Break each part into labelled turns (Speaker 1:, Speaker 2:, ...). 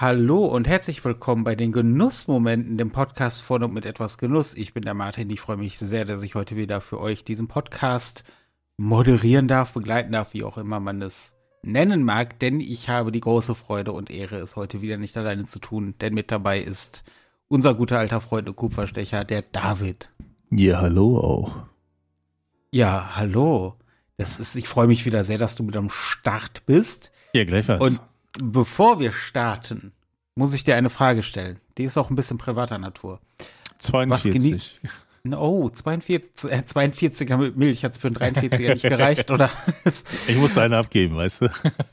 Speaker 1: Hallo und herzlich willkommen bei den Genussmomenten, dem Podcast von und mit etwas Genuss. Ich bin der Martin. Ich freue mich sehr, dass ich heute wieder für euch diesen Podcast moderieren darf, begleiten darf, wie auch immer man es nennen mag, denn ich habe die große Freude und Ehre, es heute wieder nicht alleine zu tun, denn mit dabei ist unser guter alter Freund und Kupferstecher, der David.
Speaker 2: Ja, hallo auch.
Speaker 1: Ja, hallo. Das ist, ich freue mich wieder sehr, dass du mit am Start bist.
Speaker 2: Ja, gleichfalls.
Speaker 1: Und bevor wir starten, muss ich dir eine Frage stellen. Die ist auch ein bisschen privater Natur.
Speaker 2: 42.
Speaker 1: Oh, 42, äh, 42er Milch hat es für einen 43er nicht gereicht, oder?
Speaker 2: ich musste eine abgeben, weißt du?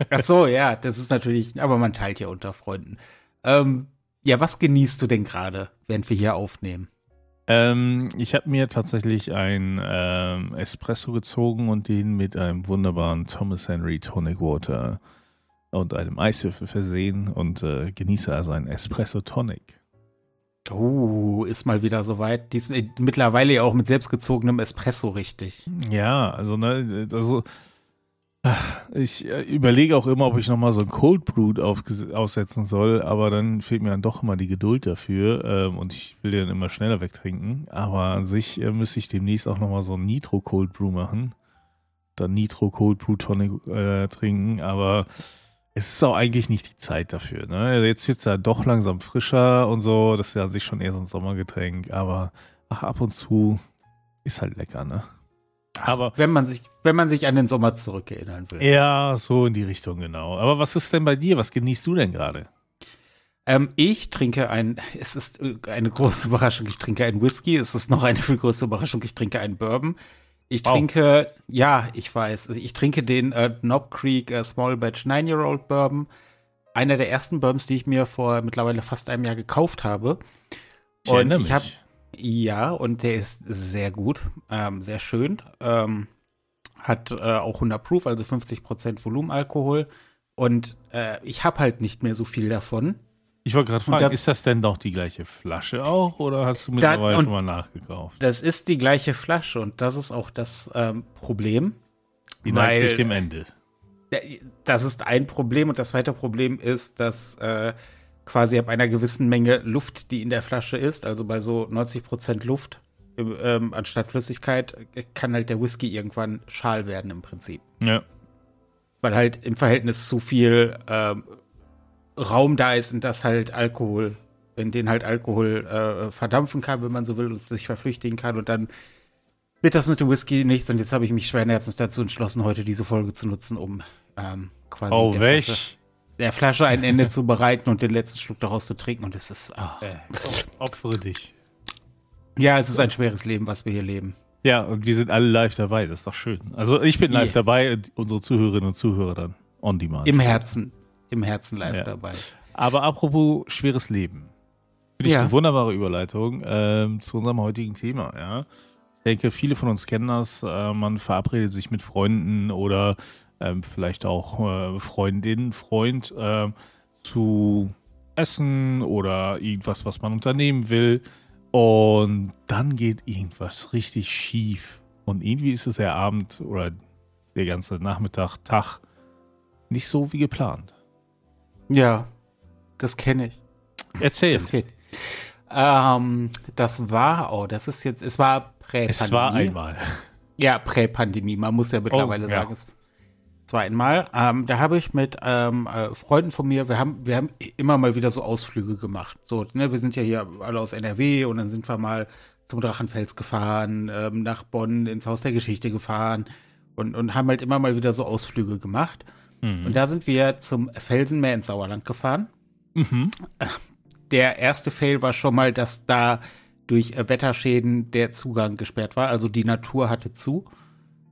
Speaker 1: Ach so, ja, das ist natürlich, aber man teilt ja unter Freunden. Ähm, ja, was genießt du denn gerade, während wir hier aufnehmen?
Speaker 2: Ähm, ich habe mir tatsächlich ein ähm, Espresso gezogen und den mit einem wunderbaren Thomas Henry Tonic Water und einem Eiswürfel versehen und äh, genieße also ein Espresso Tonic.
Speaker 1: Oh, ist mal wieder soweit. Dies mittlerweile ja auch mit selbstgezogenem Espresso richtig.
Speaker 2: Ja, also ne, also ich äh, überlege auch immer, ob ich nochmal so ein Cold Brew aufsetzen soll, aber dann fehlt mir dann doch immer die Geduld dafür ähm, und ich will den immer schneller wegtrinken. Aber an sich äh, müsste ich demnächst auch nochmal so ein Nitro Cold Brew machen. Dann Nitro Cold Brew Tonic äh, trinken, aber es ist auch eigentlich nicht die Zeit dafür. Ne? Also jetzt wird es ja doch langsam frischer und so. Das ist ja an sich schon eher so ein Sommergetränk, aber ach, ab und zu ist halt lecker, ne?
Speaker 1: Aber wenn man sich, wenn man sich an den Sommer zurückerinnern will.
Speaker 2: Ja, so in die Richtung, genau. Aber was ist denn bei dir? Was genießt du denn gerade?
Speaker 1: Ähm, ich trinke ein, es ist eine große Überraschung, ich trinke einen Whisky. Es ist noch eine viel größere Überraschung, ich trinke einen Bourbon. Ich wow. trinke, ja, ich weiß, also ich trinke den äh, Knob Creek äh, Small Batch Nine-Year-Old Bourbon. Einer der ersten Bourbons, die ich mir vor mittlerweile fast einem Jahr gekauft habe.
Speaker 2: Ich und ich habe,
Speaker 1: ja, und der ist sehr gut, ähm, sehr schön. Ähm, hat äh, auch 100 Proof, also 50% Volumenalkohol. Und äh, ich habe halt nicht mehr so viel davon.
Speaker 2: Ich wollte gerade fragen, das, ist das denn doch die gleiche Flasche auch oder hast du mittlerweile da, schon mal nachgekauft?
Speaker 1: Das ist die gleiche Flasche und das ist auch das ähm, Problem.
Speaker 2: Die neigt sich dem Ende.
Speaker 1: Das ist ein Problem und das zweite Problem ist, dass äh, quasi ab einer gewissen Menge Luft, die in der Flasche ist, also bei so 90 Prozent Luft ähm, anstatt Flüssigkeit, kann halt der Whisky irgendwann schal werden im Prinzip.
Speaker 2: Ja.
Speaker 1: Weil halt im Verhältnis zu viel ähm, Raum da ist und das halt Alkohol, in den halt Alkohol äh, verdampfen kann, wenn man so will, und sich verflüchtigen kann und dann wird das mit dem Whisky nichts und jetzt habe ich mich schweren Herzens dazu entschlossen, heute diese Folge zu nutzen, um ähm, quasi
Speaker 2: oh,
Speaker 1: der,
Speaker 2: Flasche,
Speaker 1: der, Flasche, ein Ende zu bereiten und den letzten Schluck daraus zu trinken und es ist oh. äh,
Speaker 2: opfere dich.
Speaker 1: Ja, es ist ein schweres Leben, was wir hier leben.
Speaker 2: Ja, und wir sind alle live dabei, das ist doch schön. Also ich bin live yeah. dabei und unsere Zuhörerinnen und Zuhörer dann on demand.
Speaker 1: Im Herzen im Herzen live ja. dabei.
Speaker 2: Aber apropos schweres Leben. Finde ich ja. eine wunderbare Überleitung ähm, zu unserem heutigen Thema, ja. Ich denke, viele von uns kennen das. Äh, man verabredet sich mit Freunden oder ähm, vielleicht auch äh, Freundin, Freund äh, zu essen oder irgendwas, was man unternehmen will. Und dann geht irgendwas richtig schief. Und irgendwie ist es der Abend oder der ganze Nachmittag, Tag nicht so wie geplant.
Speaker 1: Ja, das kenne ich.
Speaker 2: Erzähl.
Speaker 1: Das geht. Ähm, das war, oh, das ist jetzt, es war
Speaker 2: Prä-Pandemie. Es war einmal.
Speaker 1: Ja, Prä-Pandemie. Man muss ja mittlerweile oh, sagen, ja. es war einmal. Ähm, da habe ich mit ähm, äh, Freunden von mir, wir haben, wir haben immer mal wieder so Ausflüge gemacht. So, ne, wir sind ja hier alle aus NRW und dann sind wir mal zum Drachenfels gefahren, ähm, nach Bonn ins Haus der Geschichte gefahren und, und haben halt immer mal wieder so Ausflüge gemacht. Mhm. Und da sind wir zum Felsenmeer ins Sauerland gefahren.
Speaker 2: Mhm.
Speaker 1: Der erste Fail war schon mal, dass da durch Wetterschäden der Zugang gesperrt war. Also die Natur hatte zu.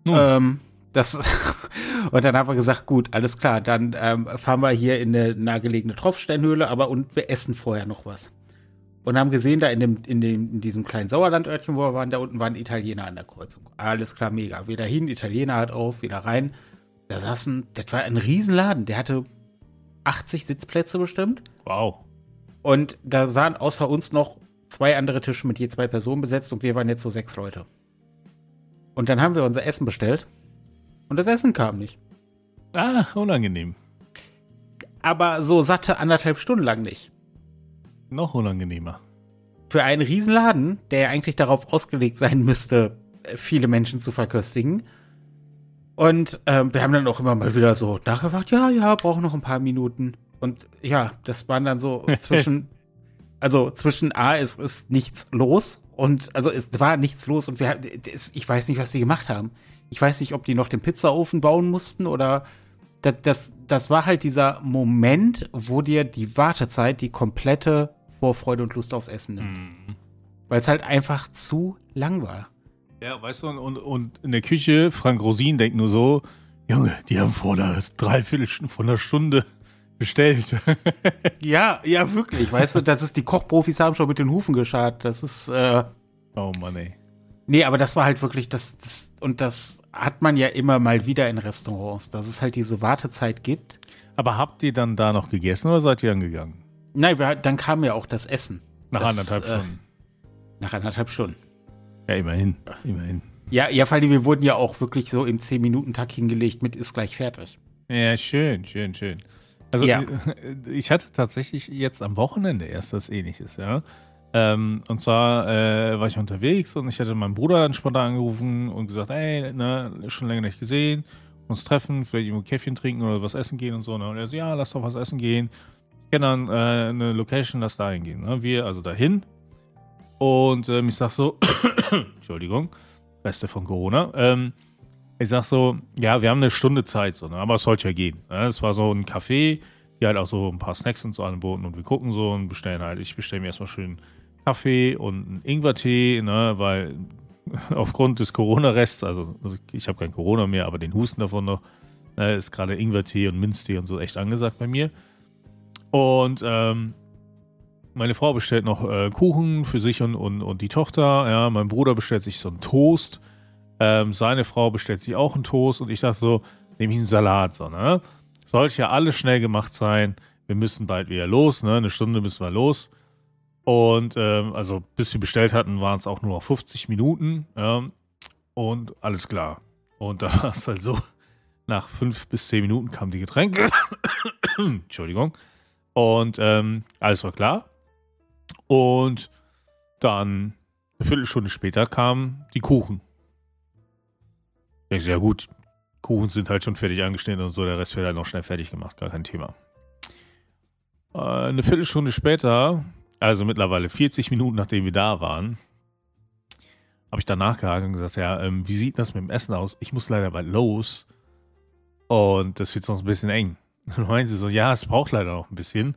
Speaker 1: Mhm. Ähm, das und dann haben wir gesagt, gut, alles klar, dann ähm, fahren wir hier in eine nahegelegene Tropfsteinhöhle, aber und wir essen vorher noch was. Und haben gesehen, da in, dem, in, dem, in diesem kleinen Sauerlandörtchen, wo wir waren, da unten waren Italiener an der Kreuzung. Alles klar, mega. Wieder hin, Italiener hat auf, wieder rein. Da saßen, das war ein Riesenladen, der hatte 80 Sitzplätze bestimmt.
Speaker 2: Wow.
Speaker 1: Und da sahen außer uns noch zwei andere Tische mit je zwei Personen besetzt und wir waren jetzt so sechs Leute. Und dann haben wir unser Essen bestellt und das Essen kam nicht.
Speaker 2: Ah, unangenehm.
Speaker 1: aber so satte anderthalb Stunden lang nicht.
Speaker 2: Noch unangenehmer.
Speaker 1: Für einen Riesenladen, der ja eigentlich darauf ausgelegt sein müsste, viele Menschen zu verköstigen. Und ähm, wir haben dann auch immer mal wieder so nachgefragt, ja, ja, brauchen noch ein paar Minuten. Und ja, das waren dann so zwischen, also zwischen A ist, ist nichts los und also es war nichts los und wir, ich weiß nicht, was sie gemacht haben. Ich weiß nicht, ob die noch den Pizzaofen bauen mussten oder das, das, das war halt dieser Moment, wo dir die Wartezeit die komplette Vorfreude und Lust aufs Essen nimmt. Mhm. Weil es halt einfach zu lang war.
Speaker 2: Ja, weißt du, und, und in der Küche, Frank Rosin denkt nur so, Junge, die haben vor einer Dreiviertelstunde, vor einer Stunde bestellt.
Speaker 1: ja, ja, wirklich. Weißt du, das ist, die Kochprofis haben schon mit den Hufen geschart. Das ist, äh,
Speaker 2: Oh Mann, ey.
Speaker 1: Nee, aber das war halt wirklich das, das, und das hat man ja immer mal wieder in Restaurants, dass es halt diese Wartezeit gibt.
Speaker 2: Aber habt ihr dann da noch gegessen oder seid ihr dann gegangen?
Speaker 1: Nein, wir, dann kam ja auch das Essen.
Speaker 2: Nach
Speaker 1: das,
Speaker 2: anderthalb äh, Stunden.
Speaker 1: Nach anderthalb Stunden.
Speaker 2: Ja, immerhin. Immerhin.
Speaker 1: Ja, ja, vor allem, wir wurden ja auch wirklich so im 10-Minuten-Tag hingelegt mit ist gleich fertig.
Speaker 2: Ja, schön, schön, schön. Also ja. ich hatte tatsächlich jetzt am Wochenende erst das ähnliches, ja. Ähm, und zwar äh, war ich unterwegs und ich hatte meinen Bruder dann spontan angerufen und gesagt, ey, ne, schon länger nicht gesehen, uns treffen, vielleicht irgendwo Käffchen trinken oder was essen gehen und so. Ne? Und er so, ja, lass doch was essen gehen. Ich kenne dann äh, eine Location, lass da hingehen. Ne? Wir also dahin. Und ähm, ich sag so, Entschuldigung, Beste von Corona. Ähm, ich sag so, ja, wir haben eine Stunde Zeit, so, ne? aber es sollte ja gehen. Ne? Es war so ein Café, die halt auch so ein paar Snacks und so anboten und wir gucken so und bestellen halt. Ich bestelle mir erstmal schön Kaffee und einen Ingwertee, ne, weil aufgrund des Corona-Rests, also, also ich habe kein Corona mehr, aber den Husten davon noch, ne, ist gerade Ingwertee und Minztee und so echt angesagt bei mir. Und ähm, meine Frau bestellt noch äh, Kuchen für sich und, und, und die Tochter. Ja, mein Bruder bestellt sich so einen Toast. Ähm, seine Frau bestellt sich auch einen Toast und ich dachte so, nehme ich einen Salat. So, ne? Sollte ja alles schnell gemacht sein. Wir müssen bald wieder los, ne? Eine Stunde müssen wir los. Und ähm, also bis wir bestellt hatten, waren es auch nur noch 50 Minuten. Ja, und alles klar. Und da war es halt so, nach fünf bis zehn Minuten kamen die Getränke. Entschuldigung. Und ähm, alles war klar. Und dann eine Viertelstunde später kamen die Kuchen. Ich sehr gut. Kuchen sind halt schon fertig angeschnitten und so, der Rest wird halt noch schnell fertig gemacht, gar kein Thema. Äh, eine Viertelstunde später also mittlerweile 40 Minuten, nachdem wir da waren, habe ich danach gehakt und gesagt, ja, ähm, wie sieht das mit dem Essen aus? Ich muss leider bald los und das wird sonst ein bisschen eng. Dann meinen sie so, ja, es braucht leider noch ein bisschen.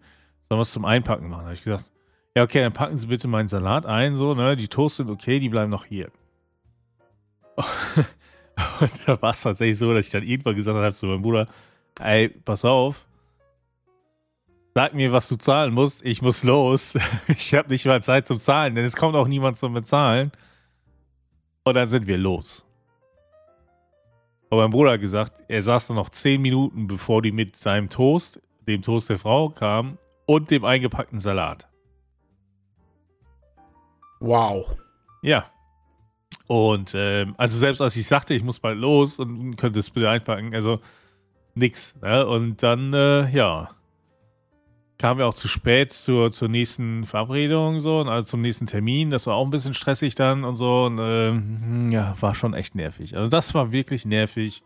Speaker 2: Sollen wir es zum Einpacken machen? Da habe ich gesagt, ja, okay, dann packen Sie bitte meinen Salat ein, so, ne? Die Toast sind okay, die bleiben noch hier. und da war es tatsächlich so, dass ich dann irgendwann gesagt habe zu meinem Bruder, ey, pass auf, Sag mir, was du zahlen musst. Ich muss los. Ich habe nicht mal Zeit zum Zahlen, denn es kommt auch niemand zum Bezahlen. Und dann sind wir los. Und mein Bruder hat gesagt, er saß dann noch zehn Minuten, bevor die mit seinem Toast, dem Toast der Frau, kamen und dem eingepackten Salat.
Speaker 1: Wow.
Speaker 2: Ja. Und ähm, also selbst als ich sagte, ich muss bald los und könnte es bitte einpacken, also nix. Ne? Und dann, äh, ja, kamen wir auch zu spät zur, zur nächsten Verabredung so, also zum nächsten Termin. Das war auch ein bisschen stressig dann und so. Und ähm, ja, war schon echt nervig. Also das war wirklich nervig,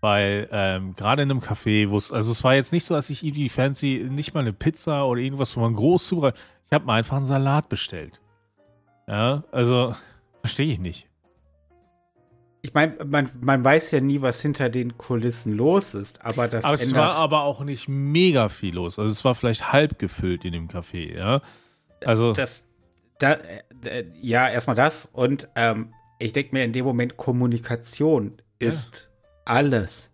Speaker 2: weil ähm, gerade in einem Café, wo es, also es war jetzt nicht so, dass ich irgendwie fancy, nicht mal eine Pizza oder irgendwas, wo man groß zubereitet. Ich habe mir einfach einen Salat bestellt. Ja, also verstehe ich nicht
Speaker 1: ich meine, man, man weiß ja nie, was hinter den Kulissen los ist, aber das
Speaker 2: aber es war aber auch nicht mega viel los. Also es war vielleicht halb gefüllt in dem Café, ja. Also
Speaker 1: das, da, äh, ja, erstmal das und ähm, ich denke mir in dem Moment Kommunikation ist ja. alles.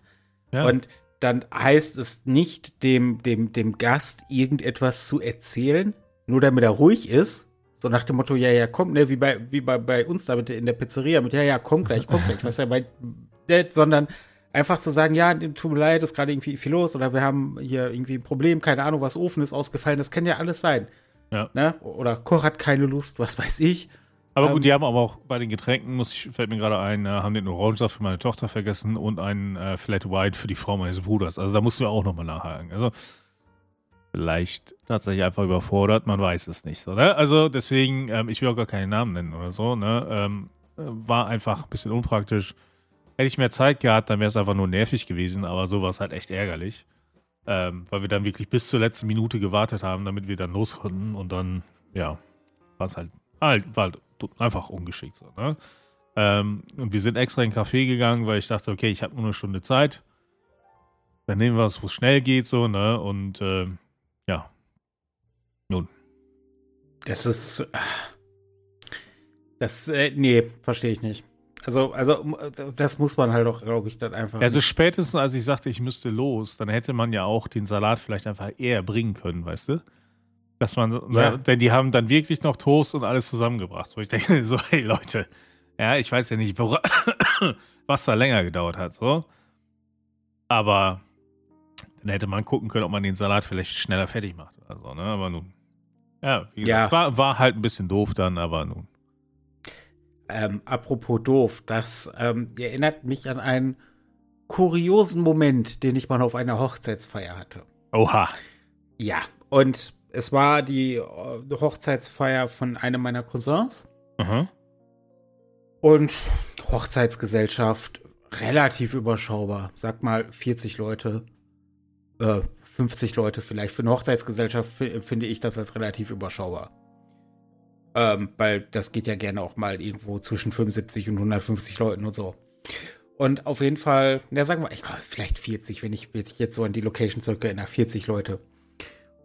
Speaker 1: Ja. Und dann heißt es nicht dem, dem, dem Gast irgendetwas zu erzählen, nur damit er ruhig ist, so nach dem Motto, ja, ja, komm, ne, wie bei, wie bei, bei uns da mit in der Pizzeria, mit ja, ja, komm gleich, komm gleich, was ja bei, ne, sondern einfach zu sagen, ja, tut mir leid, ist gerade irgendwie viel los oder wir haben hier irgendwie ein Problem, keine Ahnung, was Ofen ist ausgefallen, das kann ja alles sein.
Speaker 2: Ja.
Speaker 1: Ne? Oder Koch hat keine Lust, was weiß ich.
Speaker 2: Aber gut, ähm, die haben aber auch bei den Getränken, muss ich, fällt mir gerade ein, äh, haben den Orangensaft für meine Tochter vergessen und einen äh, Flat White für die Frau meines Bruders. Also da mussten wir auch nochmal nachhaken. Also vielleicht tatsächlich einfach überfordert, man weiß es nicht. So, ne? Also deswegen, ähm, ich will auch gar keinen Namen nennen oder so, ne? Ähm, war einfach ein bisschen unpraktisch. Hätte ich mehr Zeit gehabt, dann wäre es einfach nur nervig gewesen, aber so war es halt echt ärgerlich. Ähm, weil wir dann wirklich bis zur letzten Minute gewartet haben, damit wir dann los konnten und dann, ja, war es halt, halt, war halt einfach ungeschickt so, ne? Ähm, und wir sind extra in den Café gegangen, weil ich dachte, okay, ich habe nur eine Stunde Zeit. Dann nehmen wir es, wo es schnell geht, so, ne? Und äh. Nun.
Speaker 1: Das ist. Das, äh, nee, verstehe ich nicht. Also, also, das muss man halt auch, glaube ich, dann einfach.
Speaker 2: Also, spätestens als ich sagte, ich müsste los, dann hätte man ja auch den Salat vielleicht einfach eher bringen können, weißt du? Dass man, ja. denn die haben dann wirklich noch Toast und alles zusammengebracht. Wo ich denke, so, hey Leute, ja, ich weiß ja nicht, was da länger gedauert hat, so. Aber dann hätte man gucken können, ob man den Salat vielleicht schneller fertig macht. Also, ne? Aber nun. Ja, gesagt, ja. War, war halt ein bisschen doof dann, aber nun.
Speaker 1: Ähm, apropos doof, das ähm, erinnert mich an einen kuriosen Moment, den ich mal auf einer Hochzeitsfeier hatte.
Speaker 2: Oha.
Speaker 1: Ja, und es war die äh, Hochzeitsfeier von einem meiner Cousins. Mhm. Und Hochzeitsgesellschaft relativ überschaubar. Sag mal 40 Leute, äh, 50 Leute vielleicht. Für eine Hochzeitsgesellschaft finde ich das als relativ überschaubar. Ähm, weil das geht ja gerne auch mal irgendwo zwischen 75 und 150 Leuten und so. Und auf jeden Fall, ja, sagen wir, ich glaube, vielleicht 40, wenn ich jetzt so an die Location zurückerinnere, 40 Leute.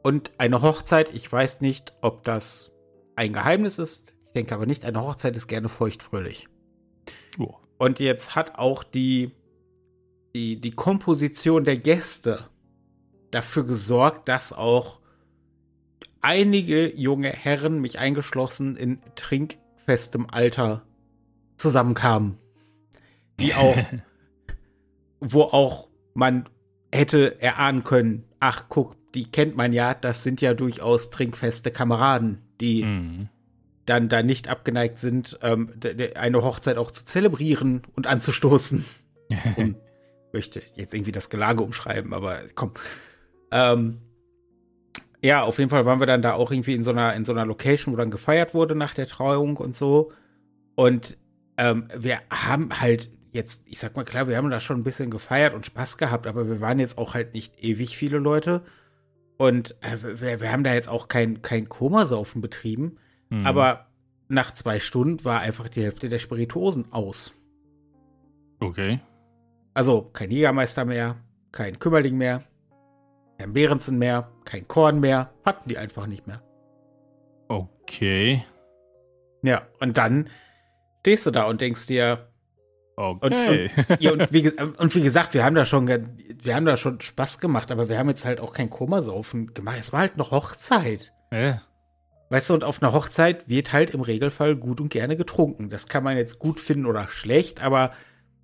Speaker 1: Und eine Hochzeit, ich weiß nicht, ob das ein Geheimnis ist, denke aber nicht, eine Hochzeit ist gerne feuchtfröhlich. Oh. Und jetzt hat auch die, die, die Komposition der Gäste dafür gesorgt, dass auch einige junge Herren, mich eingeschlossen, in trinkfestem Alter zusammenkamen. Die auch, wo auch man hätte erahnen können, ach guck, die kennt man ja, das sind ja durchaus trinkfeste Kameraden, die mhm dann da nicht abgeneigt sind, ähm, eine Hochzeit auch zu zelebrieren und anzustoßen. um, möchte jetzt irgendwie das Gelage umschreiben, aber komm. Ähm, ja, auf jeden Fall waren wir dann da auch irgendwie in so einer, in so einer Location, wo dann gefeiert wurde nach der Trauung und so. Und ähm, wir haben halt jetzt, ich sag mal klar, wir haben da schon ein bisschen gefeiert und Spaß gehabt, aber wir waren jetzt auch halt nicht ewig viele Leute. Und äh, wir, wir, haben da jetzt auch kein, kein Komasaufen betrieben. Mhm. Aber nach zwei Stunden war einfach die Hälfte der Spirituosen aus.
Speaker 2: Okay.
Speaker 1: Also kein Jägermeister mehr, kein Kümmerling mehr, kein Behrensen mehr, kein Korn mehr, hatten die einfach nicht mehr.
Speaker 2: Okay.
Speaker 1: Ja, und dann stehst du da und denkst dir,
Speaker 2: Okay.
Speaker 1: Und, und, ja, und, wie, und, wie, gesagt, wir haben da schon, wir haben da schon Spaß gemacht, aber wir haben jetzt halt auch kein Komasaufen gemacht. Es war halt noch Hochzeit.
Speaker 2: Ja.
Speaker 1: Weißt du, und auf einer Hochzeit wird halt im Regelfall gut und gerne getrunken. Das kann man jetzt gut finden oder schlecht, aber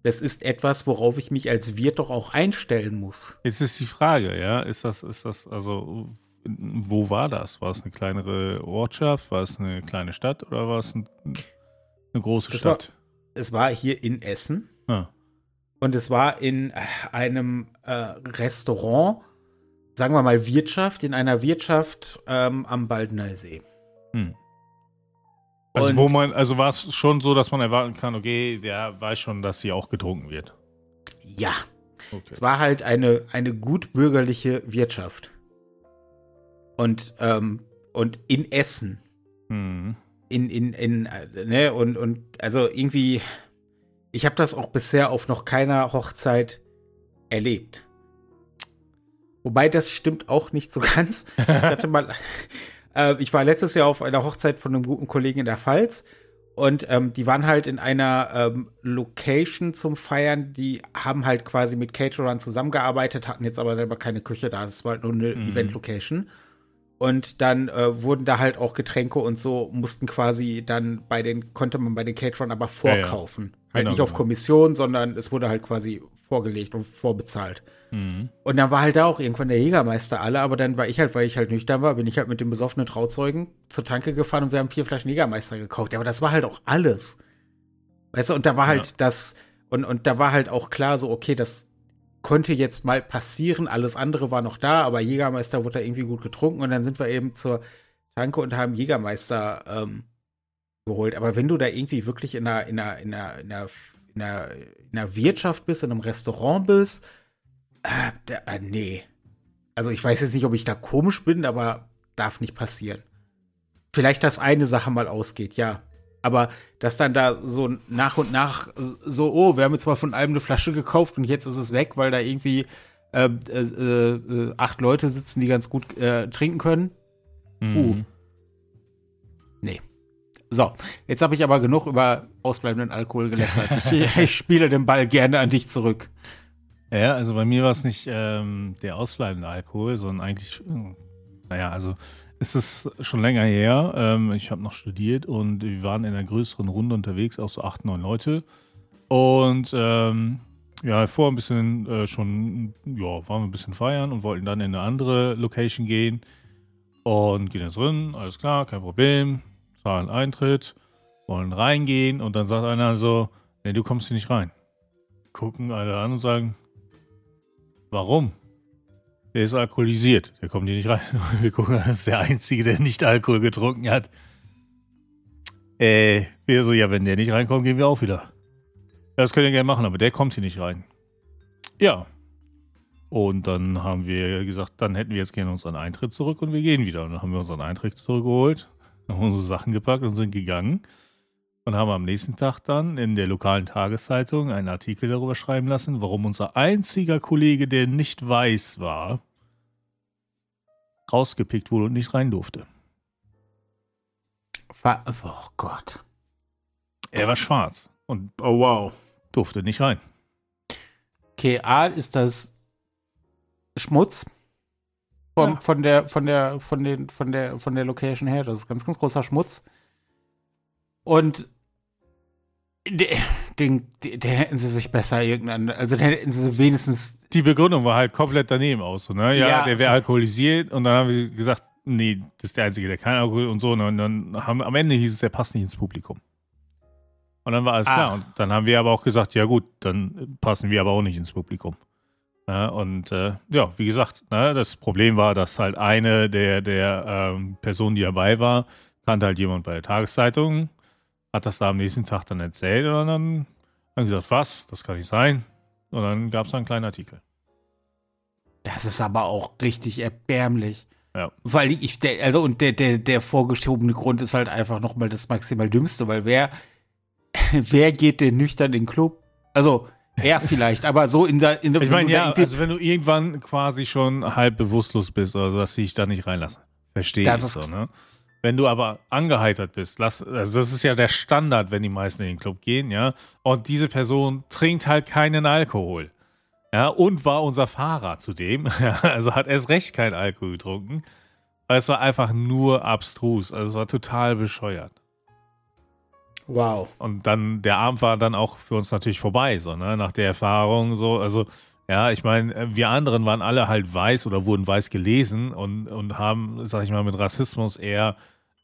Speaker 1: das ist etwas, worauf ich mich als Wirt doch auch einstellen muss.
Speaker 2: Jetzt ist die Frage, ja, ist das, ist das, also, wo war das? War es eine kleinere Ortschaft? War es eine kleine Stadt oder war es ein, eine große
Speaker 1: das
Speaker 2: Stadt?
Speaker 1: War, es war hier in Essen.
Speaker 2: Ah.
Speaker 1: Und es war in äh, einem äh, Restaurant, sagen wir mal Wirtschaft, in einer Wirtschaft ähm, am Baldener See. Hm.
Speaker 2: Also, und wo man, also war es schon so, dass man erwarten kann, okay, der weiß schon, dass sie auch getrunken wird.
Speaker 1: Ja. Okay. Es war halt eine, eine gutbürgerliche Wirtschaft. Und, ähm, und in Essen.
Speaker 2: Hm.
Speaker 1: In, in, in, ne, und, und also irgendwie, ich habe das auch bisher auf noch keiner Hochzeit erlebt. Wobei das stimmt auch nicht so ganz. Ich hatte mal, äh, ich war letztes Jahr auf einer Hochzeit von einem guten Kollegen in der Pfalz und ähm, die waren halt in einer ähm, Location zum Feiern. Die haben halt quasi mit Caterern zusammengearbeitet, hatten jetzt aber selber keine Küche da. Das war halt nur eine mhm. Event-Location. Und dann äh, wurden da halt auch Getränke und so, mussten quasi dann bei den, konnte man bei den Caterern aber vorkaufen. Ja, ja. Halt genau, nicht auf genau. Kommission, sondern es wurde halt quasi vorgelegt und vorbezahlt. Mhm. Und dann war halt da auch irgendwann der Jägermeister alle, aber dann war ich halt, weil ich halt nüchtern war, bin ich halt mit dem besoffenen Trauzeugen zur Tanke gefahren und wir haben vier Flaschen Jägermeister gekauft. Aber das war halt auch alles. Weißt du, und da war halt ja. das, und, und da war halt auch klar so, okay, das konnte jetzt mal passieren. Alles andere war noch da, aber Jägermeister wurde da irgendwie gut getrunken und dann sind wir eben zur Tanke und haben Jägermeister ähm, geholt. Aber wenn du da irgendwie wirklich in einer, in einer, in einer, in einer, in einer, in einer Wirtschaft bist, in einem Restaurant bist, äh, da, äh, nee. Also ich weiß jetzt nicht, ob ich da komisch bin, aber darf nicht passieren. Vielleicht, dass eine Sache mal ausgeht, ja. Aber dass dann da so nach und nach so, oh, wir haben jetzt mal von allem eine Flasche gekauft und jetzt ist es weg, weil da irgendwie äh, äh, äh, acht Leute sitzen, die ganz gut äh, trinken können. Mhm. Uh. Nee. So, jetzt habe ich aber genug über ausbleibenden Alkohol gelästert. ich, ich, spiele den Ball gerne an dich zurück.
Speaker 2: Ja, also bei mir war es nicht ähm, der ausbleibende Alkohol, sondern eigentlich, hm, naja, also ist es schon länger her. Ähm, ich habe noch studiert und wir waren in einer größeren Runde unterwegs, auch so acht, neun Leute. Und ähm, ja, vor ein bisschen äh, schon, ja, waren wir ein bisschen feiern und wollten dann in eine andere Location gehen. Und gehen jetzt drin, alles klar, kein Problem. Zahlen Eintritt, wollen reingehen und dann sagt einer so, nee, du kommst hier nicht rein. Gucken alle an und sagen, warum? Der ist alkoholisiert, der kommt hier nicht rein. Wir gucken, das ist der Einzige, der nicht Alkohol getrunken hat. Äh, wir so, ja, wenn der nicht reinkommt, gehen wir auch wieder. Das könnt ihr gerne machen, aber der kommt hier nicht rein. Ja. Und dann haben wir gesagt, dann hätten wir jetzt gerne unseren Eintritt zurück und wir gehen wieder. Und dann haben wir unseren Eintritt zurückgeholt, haben unsere Sachen gepackt und sind gegangen. Und haben am nächsten Tag dann in der lokalen Tageszeitung einen Artikel darüber schreiben lassen, warum unser einziger Kollege, der nicht weiß war, rausgepickt wurde und nicht rein durfte.
Speaker 1: Oh Gott.
Speaker 2: Er war schwarz und
Speaker 1: oh wow.
Speaker 2: durfte nicht rein.
Speaker 1: Okay, A ist das Schmutz von, ja. von der von der von den von der von der Location her, das ist ganz ganz großer Schmutz. Und den, den, den, hätten sie sich besser irgendeinen, also den hätten sie wenigstens.
Speaker 2: Die Begründung war halt komplett daneben aus, so, ne? Ja, ja der wäre alkoholisiert und dann haben wir gesagt, nee, das ist der Einzige, der kein Alkohol und so. Und dann haben am Ende hieß es, der passt nicht ins Publikum. Und dann war alles ah. klar. Und dann haben wir aber auch gesagt, ja gut, dann passen wir aber auch nicht ins Publikum. Ja, und äh, ja, wie gesagt, ne, das Problem war, dass halt eine der, der ähm, Personen, die dabei war, kannte halt jemand bei der Tageszeitung hat das da am nächsten Tag dann erzählt und dann haben gesagt, was, das kann nicht sein. Und dann gab es einen kleinen Artikel.
Speaker 1: Das ist aber auch richtig erbärmlich.
Speaker 2: Ja.
Speaker 1: Weil ich, der, also und der, der, der vorgeschobene Grund ist halt einfach nochmal das maximal dümmste, weil wer, wer geht denn nüchtern in den Club? Also, er vielleicht, aber so in der, in der
Speaker 2: Ich meine, ja, also wenn du irgendwann quasi schon halb bewusstlos bist, also dass sie dich da nicht reinlassen. Verstehe ich so, ne? Wenn du aber angeheitert bist, lass, also das ist ja der Standard, wenn die meisten in den Club gehen, ja. Und diese Person trinkt halt keinen Alkohol. Ja, und war unser Fahrer zudem. also hat erst recht keinen Alkohol getrunken. Es war einfach nur abstrus. Also es war total bescheuert.
Speaker 1: Wow.
Speaker 2: Und dann, der Abend war dann auch für uns natürlich vorbei, so, ne? Nach der Erfahrung, so, also, ja, ich meine, wir anderen waren alle halt weiß oder wurden weiß gelesen und, und haben, sag ich mal, mit Rassismus eher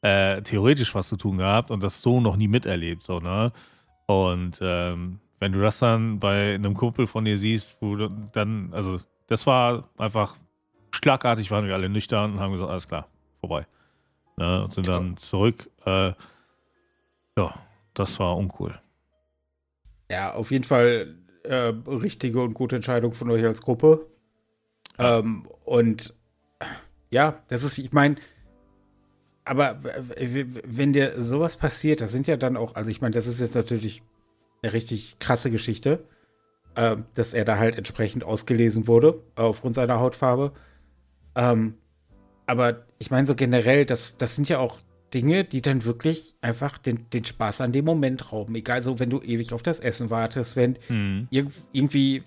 Speaker 2: äh, theoretisch was zu tun gehabt und das so noch nie miterlebt, so, ne? Und ähm, wenn du das dann bei einem Kumpel von dir siehst, wo du dann, also das war einfach schlagartig, waren wir alle nüchtern und haben gesagt, alles klar, vorbei. Ne? Und sind dann zurück. Äh, ja, das war uncool.
Speaker 1: Ja, auf jeden Fall äh, richtige und gute Entscheidung von euch als Gruppe. Ähm, und ja, das ist, ich meine, aber wenn dir sowas passiert, das sind ja dann auch, also ich meine, das ist jetzt natürlich eine richtig krasse Geschichte, äh, dass er da halt entsprechend ausgelesen wurde, aufgrund seiner Hautfarbe. Ähm, aber ich meine, so generell, das, das sind ja auch Dinge, die dann wirklich einfach den, den Spaß an dem Moment rauben. Egal, so wenn du ewig auf das Essen wartest, wenn mhm. irg irgendwie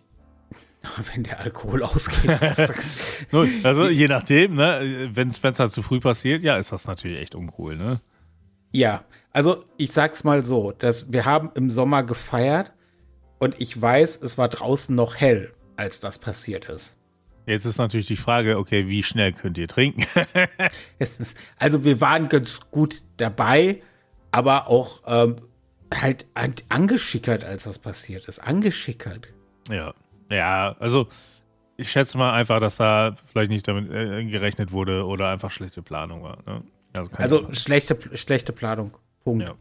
Speaker 1: wenn der Alkohol ausgeht.
Speaker 2: also je nachdem, ne? Wenn es halt zu früh passiert, ja, ist das natürlich echt uncool, ne?
Speaker 1: Ja, also ich sag's mal so, dass wir haben im Sommer gefeiert und ich weiß, es war draußen noch hell, als das passiert ist.
Speaker 2: Jetzt ist natürlich die Frage, okay, wie schnell könnt ihr trinken?
Speaker 1: also wir waren ganz gut dabei, aber auch ähm, halt angeschickert, als das passiert ist. Angeschickert.
Speaker 2: Ja. Ja, also ich schätze mal einfach, dass da vielleicht nicht damit äh, gerechnet wurde oder einfach schlechte Planung war. Ne?
Speaker 1: Also, also schlechte, schlechte Planung. Punkt. Ja.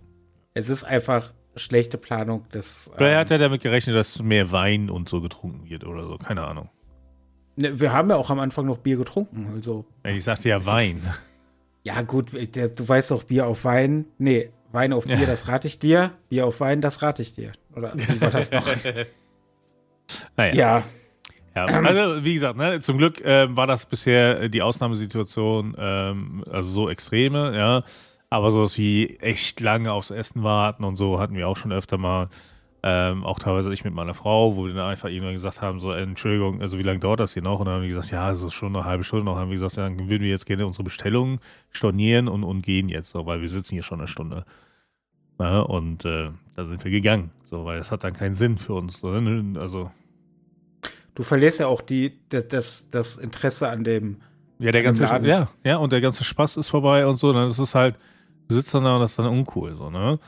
Speaker 1: Es ist einfach schlechte Planung des.
Speaker 2: Vielleicht ähm, hat er damit gerechnet, dass mehr Wein und so getrunken wird oder so. Keine Ahnung.
Speaker 1: Ne, wir haben ja auch am Anfang noch Bier getrunken. Also.
Speaker 2: Ich sagte ja Wein.
Speaker 1: Ja, gut, du weißt doch, Bier auf Wein. Nee, Wein auf Bier, ja. das rate ich dir. Bier auf Wein, das rate ich dir. Oder wie war das noch?
Speaker 2: naja. Ja. Ja, also wie gesagt, ne, zum Glück äh, war das bisher die Ausnahmesituation, ähm, also so extreme, ja. Aber sowas wie echt lange aufs Essen warten und so hatten wir auch schon öfter mal. Ähm, auch teilweise ich mit meiner Frau, wo wir dann einfach irgendwann gesagt haben, so, Entschuldigung, also wie lange dauert das hier noch? Und dann haben wir gesagt, ja, es ist schon eine halbe Stunde noch. Dann haben wir gesagt, ja, dann würden wir jetzt gerne unsere Bestellung stornieren und, und gehen jetzt, so, weil wir sitzen hier schon eine Stunde. Ja, und äh, da sind wir gegangen, so, weil es hat dann keinen Sinn für uns. So, ne? Also.
Speaker 1: Du verlierst ja auch die, das, das Interesse an dem.
Speaker 2: Ja, der ganze, ja, ja, und der ganze Spaß ist vorbei und so. Dann ist es halt, du sitzt dann da und das ist dann uncool, so, ne?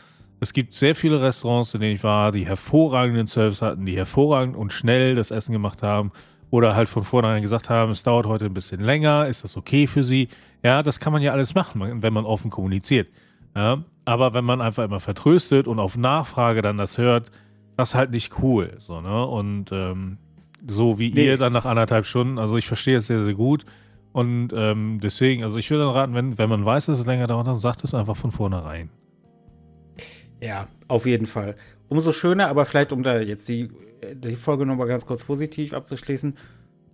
Speaker 2: Es gibt sehr viele Restaurants, in denen ich war, die hervorragenden Service hatten, die hervorragend und schnell das Essen gemacht haben oder halt von vornherein gesagt haben, es dauert heute ein bisschen länger, ist das okay für Sie? Ja, das kann man ja alles machen, wenn man offen kommuniziert. Ja, aber wenn man einfach immer vertröstet und auf Nachfrage dann das hört, das ist halt nicht cool. So, ne? Und ähm, so wie nee. ihr dann nach anderthalb Stunden, also ich verstehe es sehr, sehr gut. Und ähm, deswegen, also ich würde dann raten, wenn, wenn man weiß, dass es länger dauert, dann sagt es einfach von vornherein.
Speaker 1: Ja, auf jeden Fall. Umso schöner, aber vielleicht, um da jetzt die, die Folge nochmal ganz kurz positiv abzuschließen,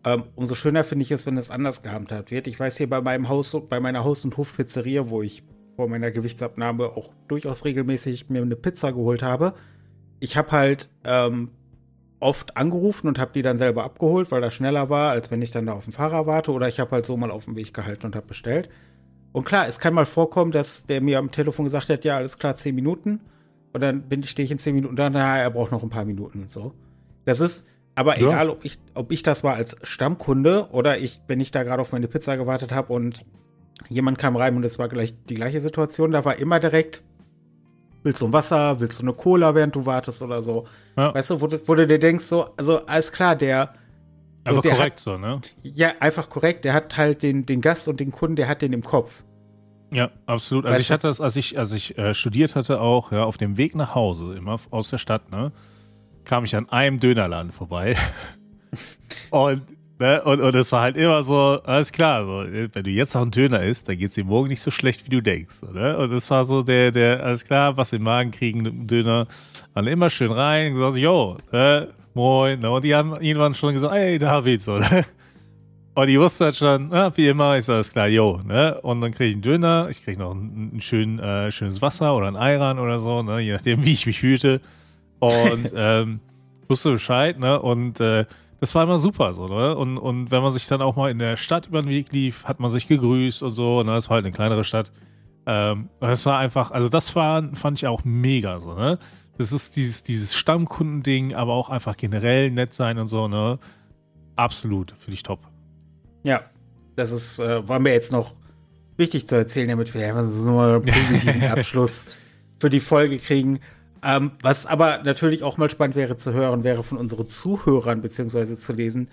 Speaker 1: ähm, umso schöner finde ich es, wenn es anders gehandhabt wird. Ich weiß hier bei meinem Haus, bei meiner Haus- und Hofpizzeria, wo ich vor meiner Gewichtsabnahme auch durchaus regelmäßig mir eine Pizza geholt habe. Ich habe halt ähm, oft angerufen und habe die dann selber abgeholt, weil das schneller war, als wenn ich dann da auf den Fahrer warte. Oder ich habe halt so mal auf den Weg gehalten und habe bestellt. Und klar, es kann mal vorkommen, dass der mir am Telefon gesagt hat, ja, alles klar, zehn Minuten. Und dann bin ich, stehe ich in zehn Minuten da, naja, er braucht noch ein paar Minuten und so. Das ist, aber ja. egal, ob ich, ob ich das war als Stammkunde oder ich, wenn ich da gerade auf meine Pizza gewartet habe und jemand kam rein und es war gleich die gleiche Situation, da war immer direkt, willst du ein Wasser, willst du eine Cola, während du wartest oder so. Ja. Weißt du, wo, wo du dir denkst, so, also alles klar, der.
Speaker 2: Einfach
Speaker 1: der
Speaker 2: korrekt
Speaker 1: hat,
Speaker 2: so, ne?
Speaker 1: Ja, einfach korrekt. Der hat halt den, den Gast und den Kunden, der hat den im Kopf.
Speaker 2: Ja, absolut. Also weißt ich hatte das, als ich, als ich äh, studiert hatte, auch, ja, auf dem Weg nach Hause, immer aus der Stadt, ne, kam ich an einem Dönerladen vorbei. und, ne, und, und es war halt immer so, alles klar, so, wenn du jetzt noch einen Döner isst, dann geht es dir morgen nicht so schlecht, wie du denkst. Ne? Und es war so der, der, alles klar, was im Magen kriegen, Döner, dann immer schön rein und gesagt, jo, äh, moin, ne? und die haben irgendwann schon gesagt, ey, David, so, ne? Und ich wusste halt schon, ja, wie immer, ich sage, ist klar, yo, ne? Und dann kriege ich einen Döner, ich kriege noch ein, ein schön, äh, schönes Wasser oder ein Eiran oder so, ne? Je nachdem, wie ich mich fühlte. Und ähm, wusste Bescheid, ne? Und äh, das war immer super so, ne? Und, und wenn man sich dann auch mal in der Stadt über den Weg lief, hat man sich gegrüßt und so, ne? Das war halt eine kleinere Stadt. Ähm, das war einfach, also das war, fand ich auch mega so, ne? Das ist dieses, dieses Stammkundending, aber auch einfach generell nett sein und so, ne? Absolut, finde ich top.
Speaker 1: Ja, das ist, äh, war mir jetzt noch wichtig zu erzählen, damit wir einfach so einen positiven Abschluss für die Folge kriegen. Ähm, was aber natürlich auch mal spannend wäre zu hören, wäre von unseren Zuhörern beziehungsweise zu lesen,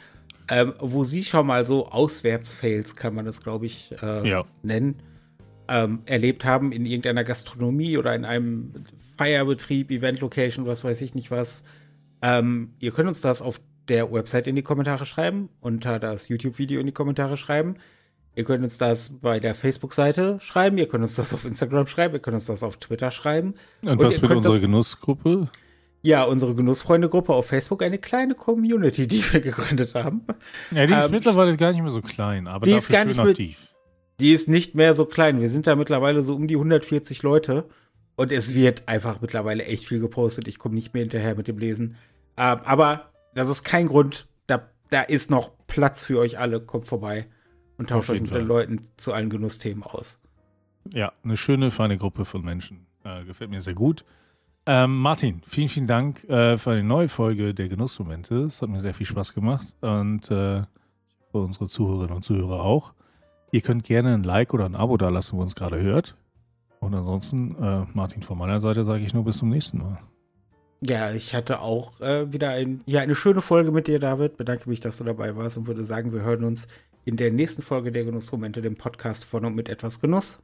Speaker 1: ähm, wo sie schon mal so Auswärtsfails, kann man das, glaube ich, äh, ja. nennen, ähm, erlebt haben in irgendeiner Gastronomie oder in einem Feierbetrieb, Event-Location, was weiß ich nicht was. Ähm, ihr könnt uns das auf der Website in die Kommentare schreiben, unter das YouTube-Video in die Kommentare schreiben. Ihr könnt uns das bei der Facebook-Seite schreiben, ihr könnt uns das auf Instagram schreiben, ihr könnt uns das auf Twitter schreiben.
Speaker 2: Und, Und was mit unserer Genussgruppe?
Speaker 1: Ja, unsere Genussfreunde-Gruppe auf Facebook, eine kleine Community, die wir gegründet haben.
Speaker 2: Ja, die ist ähm, mittlerweile gar nicht mehr so klein, aber
Speaker 1: die ist gar nicht aktiv. Die ist nicht mehr so klein. Wir sind da mittlerweile so um die 140 Leute. Und es wird einfach mittlerweile echt viel gepostet. Ich komme nicht mehr hinterher mit dem Lesen. Ähm, aber das ist kein Grund. Da, da ist noch Platz für euch alle. Kommt vorbei und tauscht euch mit Fall. den Leuten zu allen Genussthemen aus.
Speaker 2: Ja, eine schöne, feine Gruppe von Menschen. Äh, gefällt mir sehr gut. Ähm, Martin, vielen, vielen Dank äh, für eine neue Folge der Genussmomente. Es hat mir sehr viel Spaß gemacht und äh, für unsere Zuhörerinnen und Zuhörer auch. Ihr könnt gerne ein Like oder ein Abo da lassen, wo ihr uns gerade hört. Und ansonsten, äh, Martin, von meiner Seite sage ich nur bis zum nächsten Mal.
Speaker 1: Ja, ich hatte auch äh, wieder ein, ja, eine schöne Folge mit dir, David. Bedanke mich, dass du dabei warst und würde sagen, wir hören uns in der nächsten Folge der Genussmomente, dem Podcast von und mit etwas Genuss.